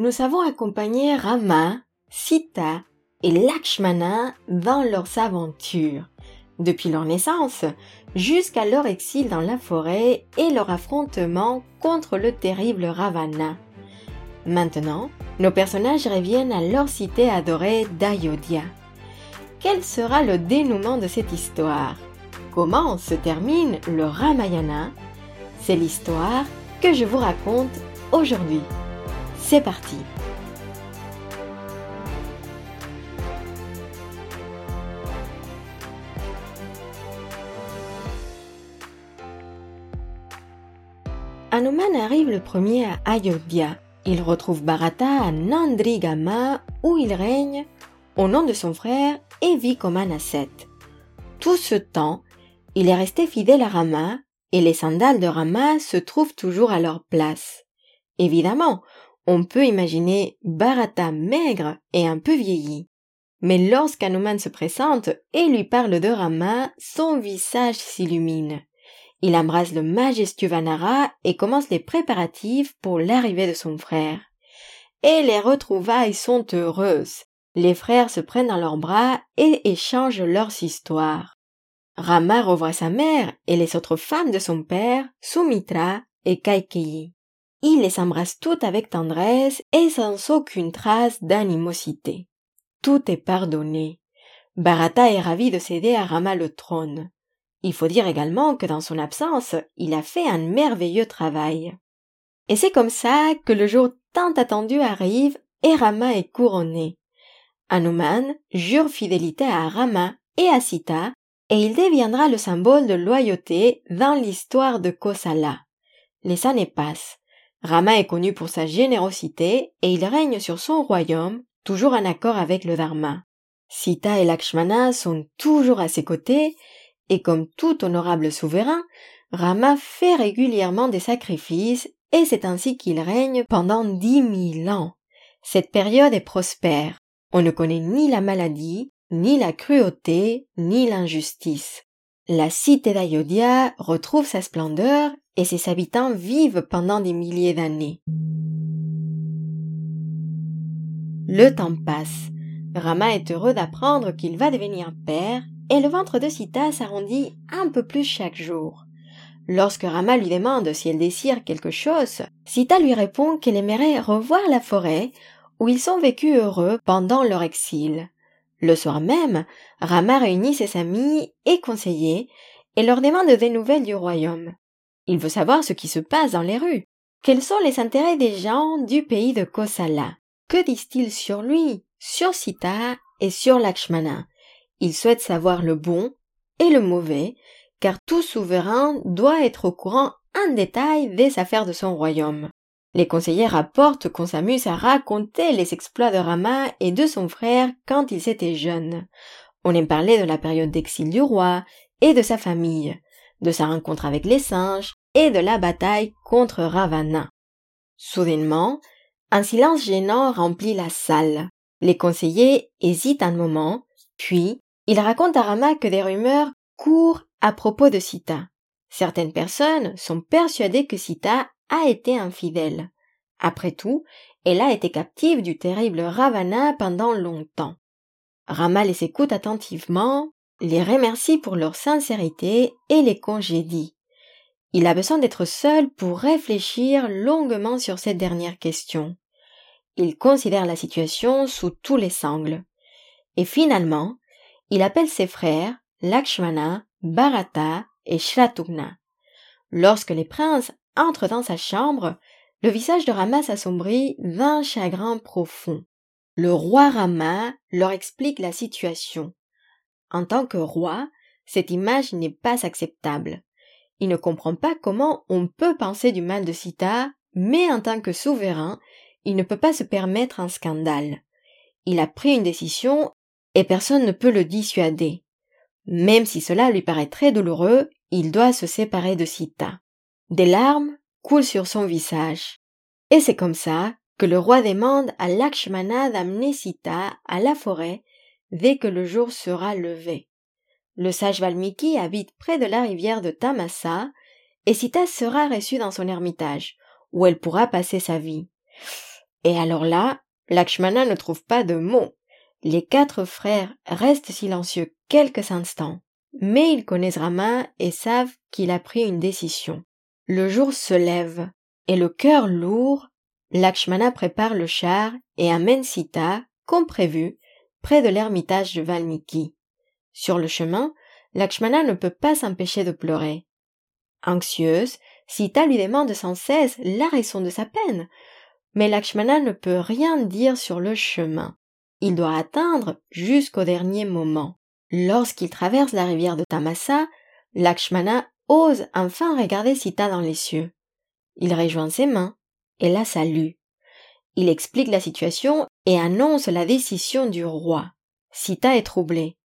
nous avons accompagné Rama, Sita et Lakshmana dans leurs aventures, depuis leur naissance jusqu'à leur exil dans la forêt et leur affrontement contre le terrible Ravana. Maintenant, nos personnages reviennent à leur cité adorée d'Ayodhya. Quel sera le dénouement de cette histoire? Comment se termine le Ramayana? C'est l'histoire que je vous raconte aujourd'hui. C'est parti Hanuman arrive le premier à Ayodhya. Il retrouve Bharata à Nandrigama où il règne au nom de son frère et vit comme un. Tout ce temps, il est resté fidèle à Rama et les sandales de Rama se trouvent toujours à leur place. Évidemment, on peut imaginer Bharata maigre et un peu vieilli. Mais lorsqu'Hanuman se présente et lui parle de Rama, son visage s'illumine. Il embrasse le majestueux Vanara et commence les préparatifs pour l'arrivée de son frère. Et les retrouvailles sont heureuses. Les frères se prennent dans leurs bras et échangent leurs histoires. Rama revoit sa mère et les autres femmes de son père, Sumitra et Kaikeyi. Il les embrasse toutes avec tendresse et sans aucune trace d'animosité. Tout est pardonné. Bharata est ravi de céder à Rama le trône. Il faut dire également que dans son absence, il a fait un merveilleux travail. Et c'est comme ça que le jour tant attendu arrive et Rama est couronné. Hanuman jure fidélité à Rama et à Sita et il deviendra le symbole de loyauté dans l'histoire de Kosala. Les années passent. Rama est connu pour sa générosité et il règne sur son royaume, toujours en accord avec le Dharma. Sita et Lakshmana sont toujours à ses côtés et comme tout honorable souverain, Rama fait régulièrement des sacrifices et c'est ainsi qu'il règne pendant dix mille ans. Cette période est prospère. On ne connaît ni la maladie, ni la cruauté, ni l'injustice. La cité d'Ayodhya retrouve sa splendeur et ses habitants vivent pendant des milliers d'années. Le temps passe. Rama est heureux d'apprendre qu'il va devenir père et le ventre de Sita s'arrondit un peu plus chaque jour. Lorsque Rama lui demande si elle désire quelque chose, Sita lui répond qu'elle aimerait revoir la forêt où ils sont vécus heureux pendant leur exil. Le soir même, Rama réunit ses amis et conseillers et leur demande des nouvelles du royaume. Il veut savoir ce qui se passe dans les rues. Quels sont les intérêts des gens du pays de Kosala? Que disent-ils sur lui, sur Sita et sur Lakshmana? Il souhaite savoir le bon et le mauvais, car tout souverain doit être au courant en détail des affaires de son royaume. Les conseillers rapportent qu'on s'amuse à raconter les exploits de Rama et de son frère quand ils étaient jeunes. On aime parler de la période d'exil du roi et de sa famille, de sa rencontre avec les singes et de la bataille contre Ravana. Soudainement, un silence gênant remplit la salle. Les conseillers hésitent un moment, puis il raconte à Rama que des rumeurs courent à propos de Sita. Certaines personnes sont persuadées que Sita a été infidèle. Après tout, elle a été captive du terrible Ravana pendant longtemps. Rama les écoute attentivement, les remercie pour leur sincérité et les congédie. Il a besoin d'être seul pour réfléchir longuement sur cette dernière question. Il considère la situation sous tous les angles. Et finalement, il appelle ses frères Lakshmana, Bharata et Shratugna. Lorsque les princes entrent dans sa chambre, le visage de Rama s'assombrit d'un chagrin profond. Le roi Rama leur explique la situation. En tant que roi, cette image n'est pas acceptable. Il ne comprend pas comment on peut penser du mal de Sita, mais en tant que souverain, il ne peut pas se permettre un scandale. Il a pris une décision et personne ne peut le dissuader. Même si cela lui paraît très douloureux, il doit se séparer de Sita. Des larmes coulent sur son visage. Et c'est comme ça que le roi demande à Lakshmana d'amener Sita à la forêt dès que le jour sera levé. Le sage Valmiki habite près de la rivière de Tamasa, et Sita sera reçue dans son ermitage, où elle pourra passer sa vie. Et alors là, Lakshmana ne trouve pas de mots. Les quatre frères restent silencieux quelques instants, mais ils connaissent Rama et savent qu'il a pris une décision. Le jour se lève, et le cœur lourd, Lakshmana prépare le char et amène Sita, comme prévu, près de l'ermitage de Valmiki. Sur le chemin, Lakshmana ne peut pas s'empêcher de pleurer. Anxieuse, Sita lui demande sans cesse la raison de sa peine, mais Lakshmana ne peut rien dire sur le chemin. Il doit attendre jusqu'au dernier moment. Lorsqu'il traverse la rivière de Tamasa, Lakshmana ose enfin regarder Sita dans les cieux. Il rejoint ses mains et la salue. Il explique la situation et annonce la décision du roi. Sita est troublée.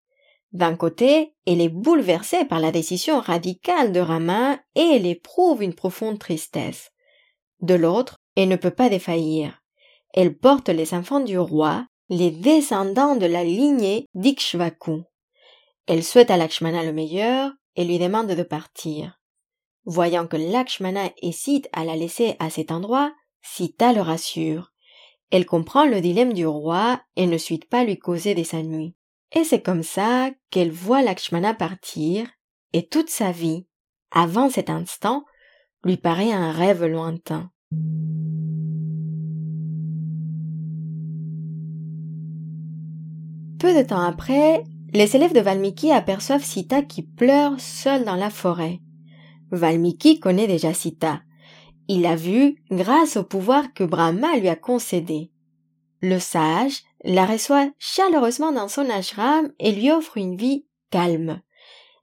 D'un côté, elle est bouleversée par la décision radicale de Rama et elle éprouve une profonde tristesse. De l'autre, elle ne peut pas défaillir. Elle porte les enfants du roi, les descendants de la lignée d'Ikshvaku. Elle souhaite à Lakshmana le meilleur et lui demande de partir. Voyant que Lakshmana hésite à la laisser à cet endroit, Sita le rassure. Elle comprend le dilemme du roi et ne suit pas lui causer des ennuis. Et c'est comme ça qu'elle voit Lakshmana partir, et toute sa vie, avant cet instant, lui paraît un rêve lointain. Peu de temps après, les élèves de Valmiki aperçoivent Sita qui pleure seule dans la forêt. Valmiki connaît déjà Sita. Il l'a vue grâce au pouvoir que Brahma lui a concédé. Le sage la reçoit chaleureusement dans son ashram et lui offre une vie calme.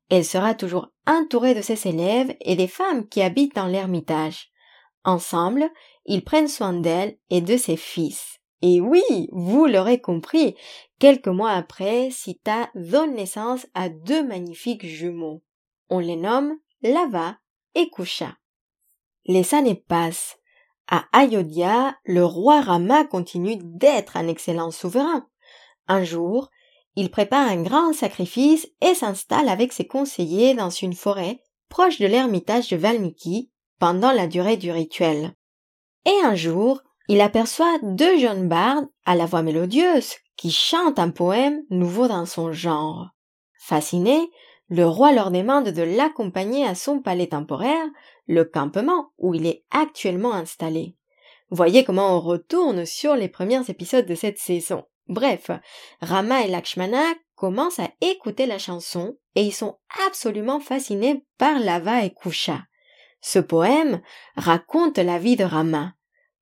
Elle sera toujours entourée de ses élèves et des femmes qui habitent dans l'ermitage. Ensemble, ils prennent soin d'elle et de ses fils. Et oui, vous l'aurez compris, quelques mois après, Sita donne naissance à deux magnifiques jumeaux. On les nomme Lava et Kusha. Les années passent. À Ayodhya, le roi Rama continue d'être un excellent souverain. Un jour, il prépare un grand sacrifice et s'installe avec ses conseillers dans une forêt proche de l'ermitage de Valmiki pendant la durée du rituel. Et un jour, il aperçoit deux jeunes bardes à la voix mélodieuse qui chantent un poème nouveau dans son genre. Fasciné, le roi leur demande de l'accompagner à son palais temporaire, le campement où il est actuellement installé. Voyez comment on retourne sur les premiers épisodes de cette saison. Bref, Rama et Lakshmana commencent à écouter la chanson et ils sont absolument fascinés par Lava et Kusha. Ce poème raconte la vie de Rama.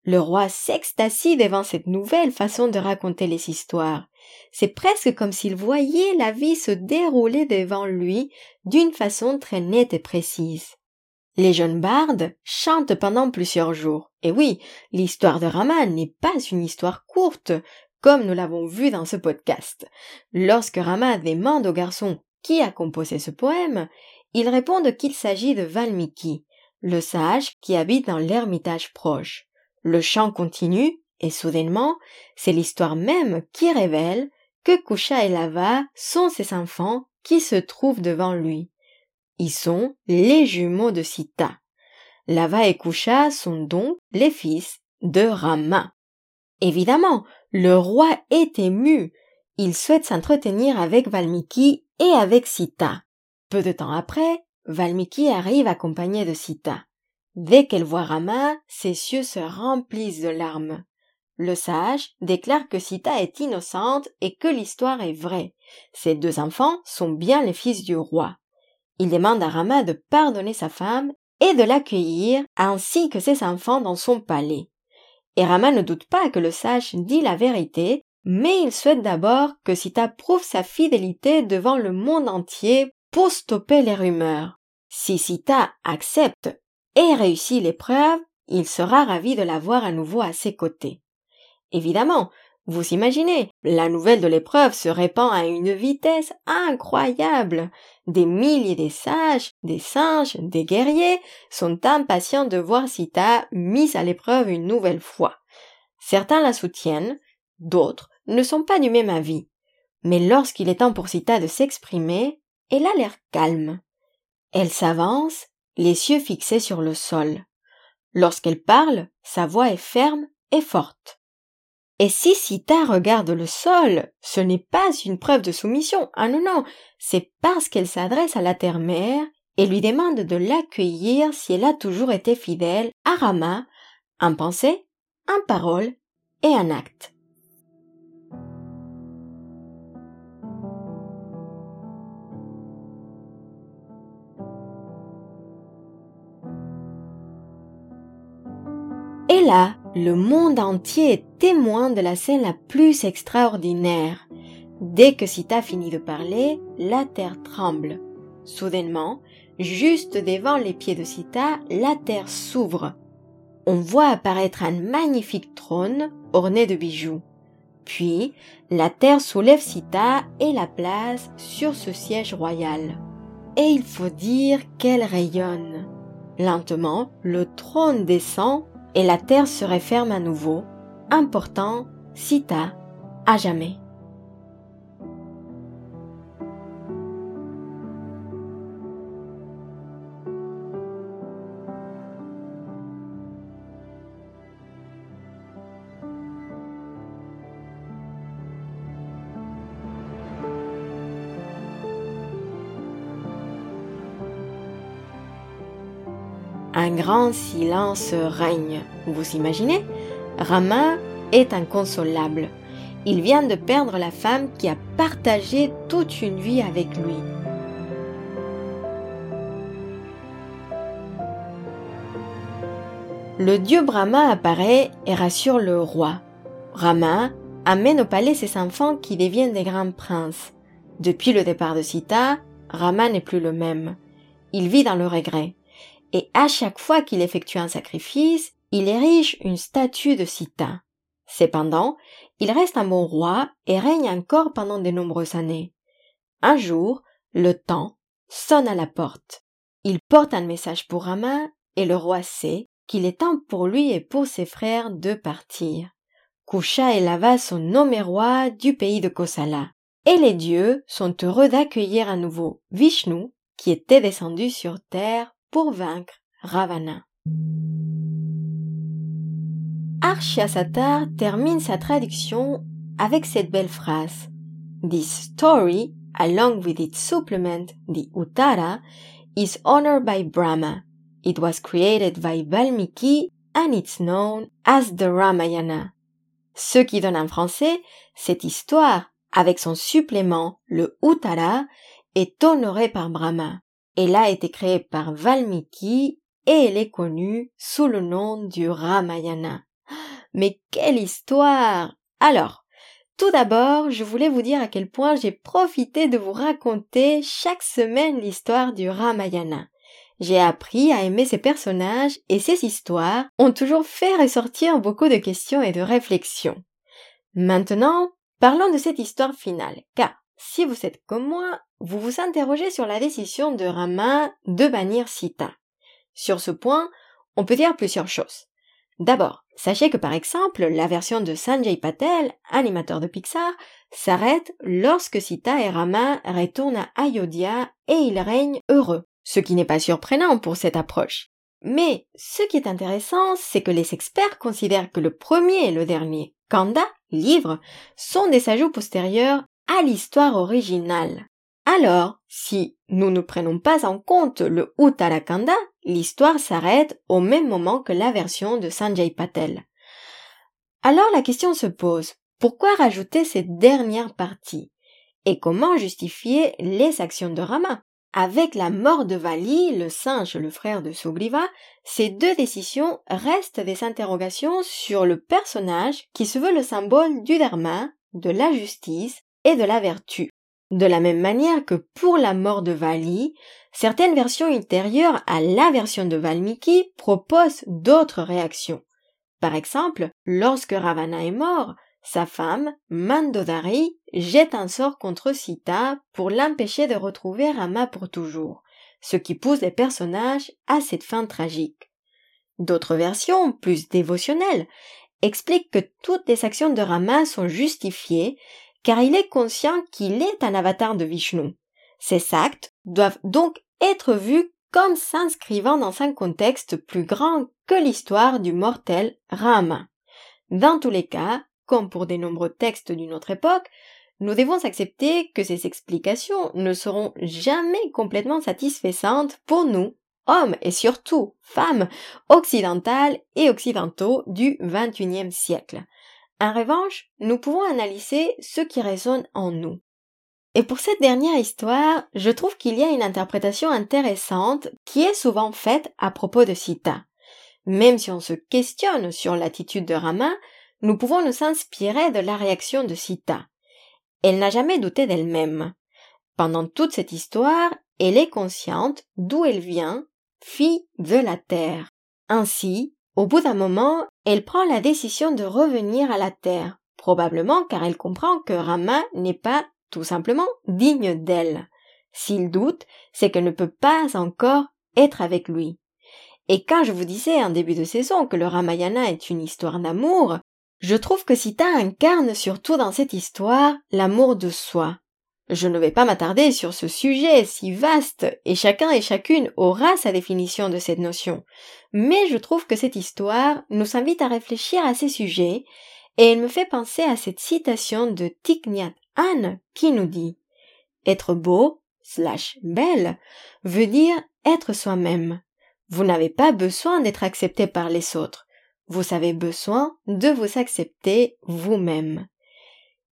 Le roi s'extasie devant cette nouvelle façon de raconter les histoires. C'est presque comme s'il voyait la vie se dérouler devant lui d'une façon très nette et précise. Les jeunes bardes chantent pendant plusieurs jours. Et oui, l'histoire de Rama n'est pas une histoire courte, comme nous l'avons vu dans ce podcast. Lorsque Rama demande au garçon qui a composé ce poème, ils répondent qu'il s'agit de Valmiki, le sage qui habite dans l'ermitage proche. Le chant continue, et soudainement, c'est l'histoire même qui révèle que Kusha et Lava sont ses enfants qui se trouvent devant lui. Ils sont les jumeaux de Sita. Lava et Kusha sont donc les fils de Rama. Évidemment, le roi est ému. Il souhaite s'entretenir avec Valmiki et avec Sita. Peu de temps après, Valmiki arrive accompagné de Sita. Dès qu'elle voit Rama, ses yeux se remplissent de larmes. Le sage déclare que Sita est innocente et que l'histoire est vraie. Ses deux enfants sont bien les fils du roi. Il demande à Rama de pardonner sa femme et de l'accueillir ainsi que ses enfants dans son palais. Et Rama ne doute pas que le sage dit la vérité, mais il souhaite d'abord que Sita prouve sa fidélité devant le monde entier pour stopper les rumeurs. Si Sita accepte et réussit l'épreuve, il sera ravi de la voir à nouveau à ses côtés. Évidemment, vous imaginez, la nouvelle de l'épreuve se répand à une vitesse incroyable. Des milliers de sages, des singes, des guerriers sont impatients de voir Sita mise à l'épreuve une nouvelle fois. Certains la soutiennent, d'autres ne sont pas du même avis. Mais lorsqu'il est temps pour Sita de s'exprimer, elle a l'air calme. Elle s'avance, les yeux fixés sur le sol. Lorsqu'elle parle, sa voix est ferme et forte. Et si Sita regarde le sol, ce n'est pas une preuve de soumission. Ah non, non, c'est parce qu'elle s'adresse à la terre-mère et lui demande de l'accueillir si elle a toujours été fidèle à Rama, en pensée, en parole et en acte. Et là, le monde entier est témoin de la scène la plus extraordinaire. Dès que Sita finit de parler, la terre tremble. Soudainement, juste devant les pieds de Sita, la terre s'ouvre. On voit apparaître un magnifique trône orné de bijoux. Puis, la terre soulève Sita et la place sur ce siège royal. Et il faut dire qu'elle rayonne. Lentement, le trône descend et la terre se referme à nouveau, important Sita à jamais. Silence règne. Vous imaginez? Rama est inconsolable. Il vient de perdre la femme qui a partagé toute une vie avec lui. Le dieu Brahma apparaît et rassure le roi. Rama amène au palais ses enfants qui deviennent des grands princes. Depuis le départ de Sita, Rama n'est plus le même. Il vit dans le regret et à chaque fois qu'il effectue un sacrifice, il érige une statue de Sita. Cependant, il reste un bon roi et règne encore pendant de nombreuses années. Un jour, le temps sonne à la porte. Il porte un message pour Rama et le roi sait qu'il est temps pour lui et pour ses frères de partir. Kusha et Lava sont nommés rois du pays de Kosala. Et les dieux sont heureux d'accueillir à nouveau Vishnu, qui était descendu sur terre pour vaincre Ravana. Arshyasatar termine sa traduction avec cette belle phrase. This story, along with its supplement, the Uttara, is honored by Brahma. It was created by Valmiki and it's known as the Ramayana. Ce qui donne en français, cette histoire, avec son supplément, le Uttara, est honorée par Brahma. Elle a été créée par Valmiki et elle est connue sous le nom du Ramayana. Mais quelle histoire Alors, tout d'abord, je voulais vous dire à quel point j'ai profité de vous raconter chaque semaine l'histoire du Ramayana. J'ai appris à aimer ces personnages et ces histoires ont toujours fait ressortir beaucoup de questions et de réflexions. Maintenant, parlons de cette histoire finale, car si vous êtes comme moi, vous vous interrogez sur la décision de Rama de bannir Sita. Sur ce point, on peut dire plusieurs choses. D'abord, sachez que par exemple, la version de Sanjay Patel, animateur de Pixar, s'arrête lorsque Sita et Rama retournent à Ayodhya et ils règnent heureux, ce qui n'est pas surprenant pour cette approche. Mais ce qui est intéressant, c'est que les experts considèrent que le premier et le dernier, Kanda, livre, sont des ajouts postérieurs l'histoire originale. Alors, si nous ne prenons pas en compte le Uttarakanda, l'histoire s'arrête au même moment que la version de Sanjay Patel. Alors la question se pose, pourquoi rajouter cette dernière partie? Et comment justifier les actions de Rama? Avec la mort de Vali, le singe, le frère de Sugriva, ces deux décisions restent des interrogations sur le personnage qui se veut le symbole du dharma, de la justice et de la vertu. De la même manière que pour la mort de Vali, certaines versions ultérieures à la version de Valmiki proposent d'autres réactions. Par exemple, lorsque Ravana est mort, sa femme, Mandodari, jette un sort contre Sita pour l'empêcher de retrouver Rama pour toujours, ce qui pousse les personnages à cette fin tragique. D'autres versions, plus dévotionnelles, expliquent que toutes les actions de Rama sont justifiées car il est conscient qu'il est un avatar de Vishnu. Ces actes doivent donc être vus comme s'inscrivant dans un contexte plus grand que l'histoire du mortel Rama. Dans tous les cas, comme pour des nombreux textes d'une autre époque, nous devons accepter que ces explications ne seront jamais complètement satisfaisantes pour nous, hommes et surtout femmes occidentales et occidentaux du XXIe siècle. En revanche, nous pouvons analyser ce qui résonne en nous. Et pour cette dernière histoire, je trouve qu'il y a une interprétation intéressante qui est souvent faite à propos de Sita. Même si on se questionne sur l'attitude de Rama, nous pouvons nous inspirer de la réaction de Sita. Elle n'a jamais douté d'elle-même. Pendant toute cette histoire, elle est consciente d'où elle vient, fille de la terre. Ainsi, au bout d'un moment, elle prend la décision de revenir à la terre, probablement car elle comprend que Rama n'est pas tout simplement digne d'elle. S'il doute, c'est qu'elle ne peut pas encore être avec lui. Et quand je vous disais en début de saison que le Ramayana est une histoire d'amour, je trouve que Sita incarne surtout dans cette histoire l'amour de soi. Je ne vais pas m'attarder sur ce sujet si vaste et chacun et chacune aura sa définition de cette notion. Mais je trouve que cette histoire nous invite à réfléchir à ces sujets et elle me fait penser à cette citation de Thich Anne qui nous dit Être beau slash belle veut dire être soi-même. Vous n'avez pas besoin d'être accepté par les autres. Vous avez besoin de vous accepter vous-même.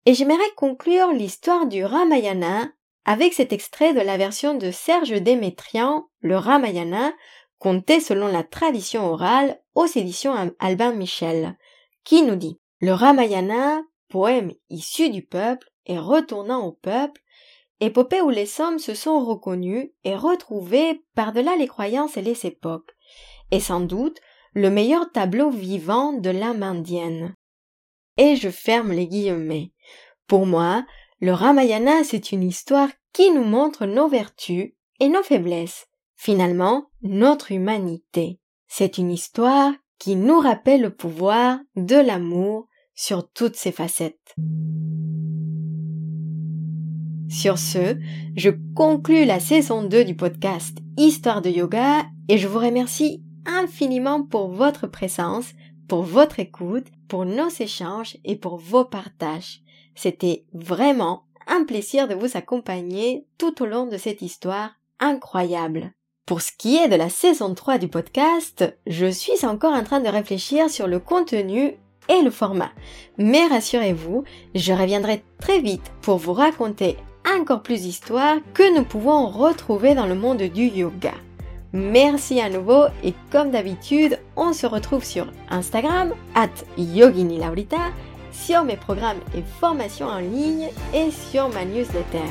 Et j'aimerais conclure l'histoire du Ramayana avec cet extrait de la version de Serge Démétrian, le Ramayana, conté selon la tradition orale aux éditions Albin Michel, qui nous dit Le Ramayana, poème issu du peuple, et retournant au peuple, épopée où les hommes se sont reconnus et retrouvés par-delà les croyances et les époques, et sans doute le meilleur tableau vivant de l'âme indienne. Et je ferme les guillemets. Pour moi, le Ramayana, c'est une histoire qui nous montre nos vertus et nos faiblesses, finalement notre humanité. C'est une histoire qui nous rappelle le pouvoir de l'amour sur toutes ses facettes. Sur ce, je conclus la saison 2 du podcast Histoire de yoga et je vous remercie infiniment pour votre présence, pour votre écoute, pour nos échanges et pour vos partages. C'était vraiment un plaisir de vous accompagner tout au long de cette histoire incroyable. Pour ce qui est de la saison 3 du podcast, je suis encore en train de réfléchir sur le contenu et le format. Mais rassurez-vous, je reviendrai très vite pour vous raconter encore plus d'histoires que nous pouvons retrouver dans le monde du yoga. Merci à nouveau et comme d'habitude, on se retrouve sur Instagram, at sur mes programmes et formations en ligne et sur ma newsletter.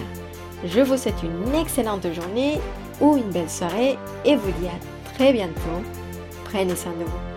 Je vous souhaite une excellente journée ou une belle soirée et vous dis à très bientôt. Prenez soin de vous.